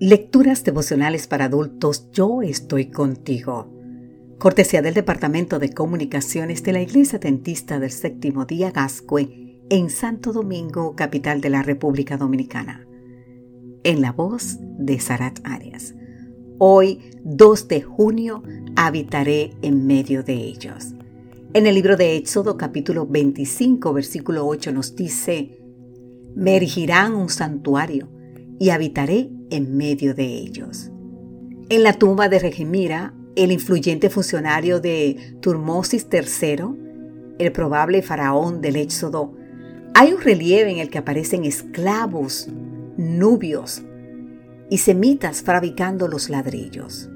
Lecturas devocionales para adultos Yo estoy contigo. Cortesía del Departamento de Comunicaciones de la Iglesia Dentista del Séptimo Día Gascue en Santo Domingo, capital de la República Dominicana. En la voz de Sarat Arias. Hoy, 2 de junio, habitaré en medio de ellos. En el libro de Éxodo capítulo 25 versículo 8 nos dice, Me erigirán un santuario y habitaré en medio de ellos. En la tumba de Regimira, el influyente funcionario de Turmosis III, el probable faraón del Éxodo, hay un relieve en el que aparecen esclavos, nubios y semitas fabricando los ladrillos.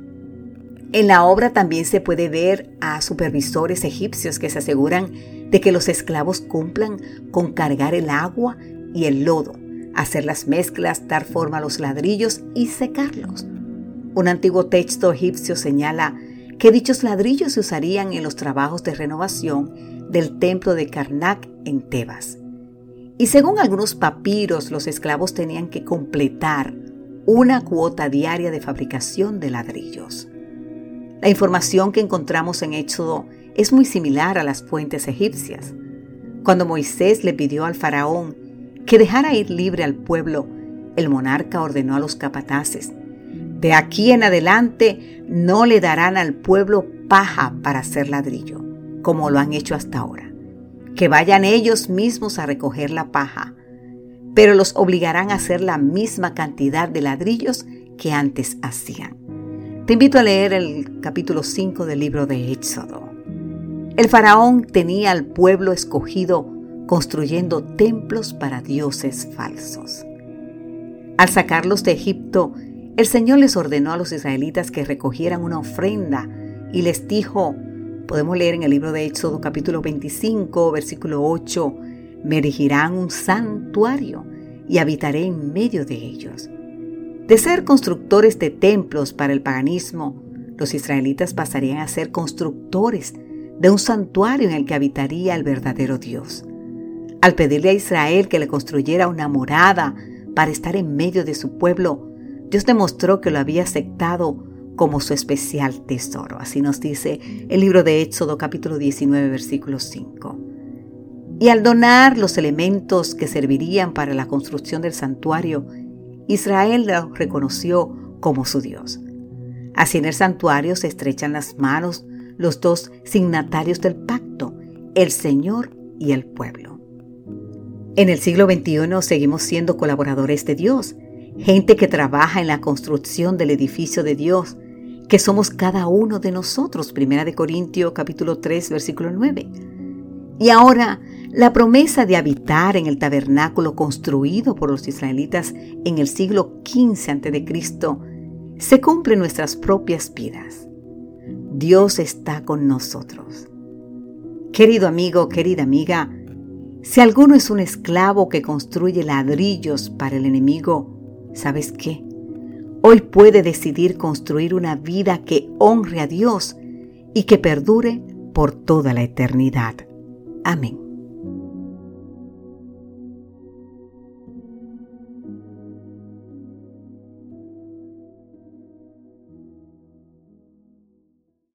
En la obra también se puede ver a supervisores egipcios que se aseguran de que los esclavos cumplan con cargar el agua y el lodo hacer las mezclas, dar forma a los ladrillos y secarlos. Un antiguo texto egipcio señala que dichos ladrillos se usarían en los trabajos de renovación del templo de Karnak en Tebas. Y según algunos papiros, los esclavos tenían que completar una cuota diaria de fabricación de ladrillos. La información que encontramos en Éxodo es muy similar a las fuentes egipcias. Cuando Moisés le pidió al faraón que dejara ir libre al pueblo, el monarca ordenó a los capataces, de aquí en adelante no le darán al pueblo paja para hacer ladrillo, como lo han hecho hasta ahora. Que vayan ellos mismos a recoger la paja, pero los obligarán a hacer la misma cantidad de ladrillos que antes hacían. Te invito a leer el capítulo 5 del libro de Éxodo. El faraón tenía al pueblo escogido construyendo templos para dioses falsos. Al sacarlos de Egipto, el Señor les ordenó a los israelitas que recogieran una ofrenda y les dijo, podemos leer en el libro de Éxodo capítulo 25, versículo 8, me erigirán un santuario y habitaré en medio de ellos. De ser constructores de templos para el paganismo, los israelitas pasarían a ser constructores de un santuario en el que habitaría el verdadero Dios. Al pedirle a Israel que le construyera una morada para estar en medio de su pueblo, Dios demostró que lo había aceptado como su especial tesoro. Así nos dice el libro de Éxodo capítulo 19 versículo 5. Y al donar los elementos que servirían para la construcción del santuario, Israel lo reconoció como su Dios. Así en el santuario se estrechan las manos los dos signatarios del pacto, el Señor y el pueblo. En el siglo XXI seguimos siendo colaboradores de Dios, gente que trabaja en la construcción del edificio de Dios, que somos cada uno de nosotros, Primera de Corintios capítulo 3 versículo 9. Y ahora la promesa de habitar en el tabernáculo construido por los israelitas en el siglo XV a.C. se cumple nuestras propias vidas. Dios está con nosotros. Querido amigo, querida amiga, si alguno es un esclavo que construye ladrillos para el enemigo, ¿sabes qué? Hoy puede decidir construir una vida que honre a Dios y que perdure por toda la eternidad. Amén.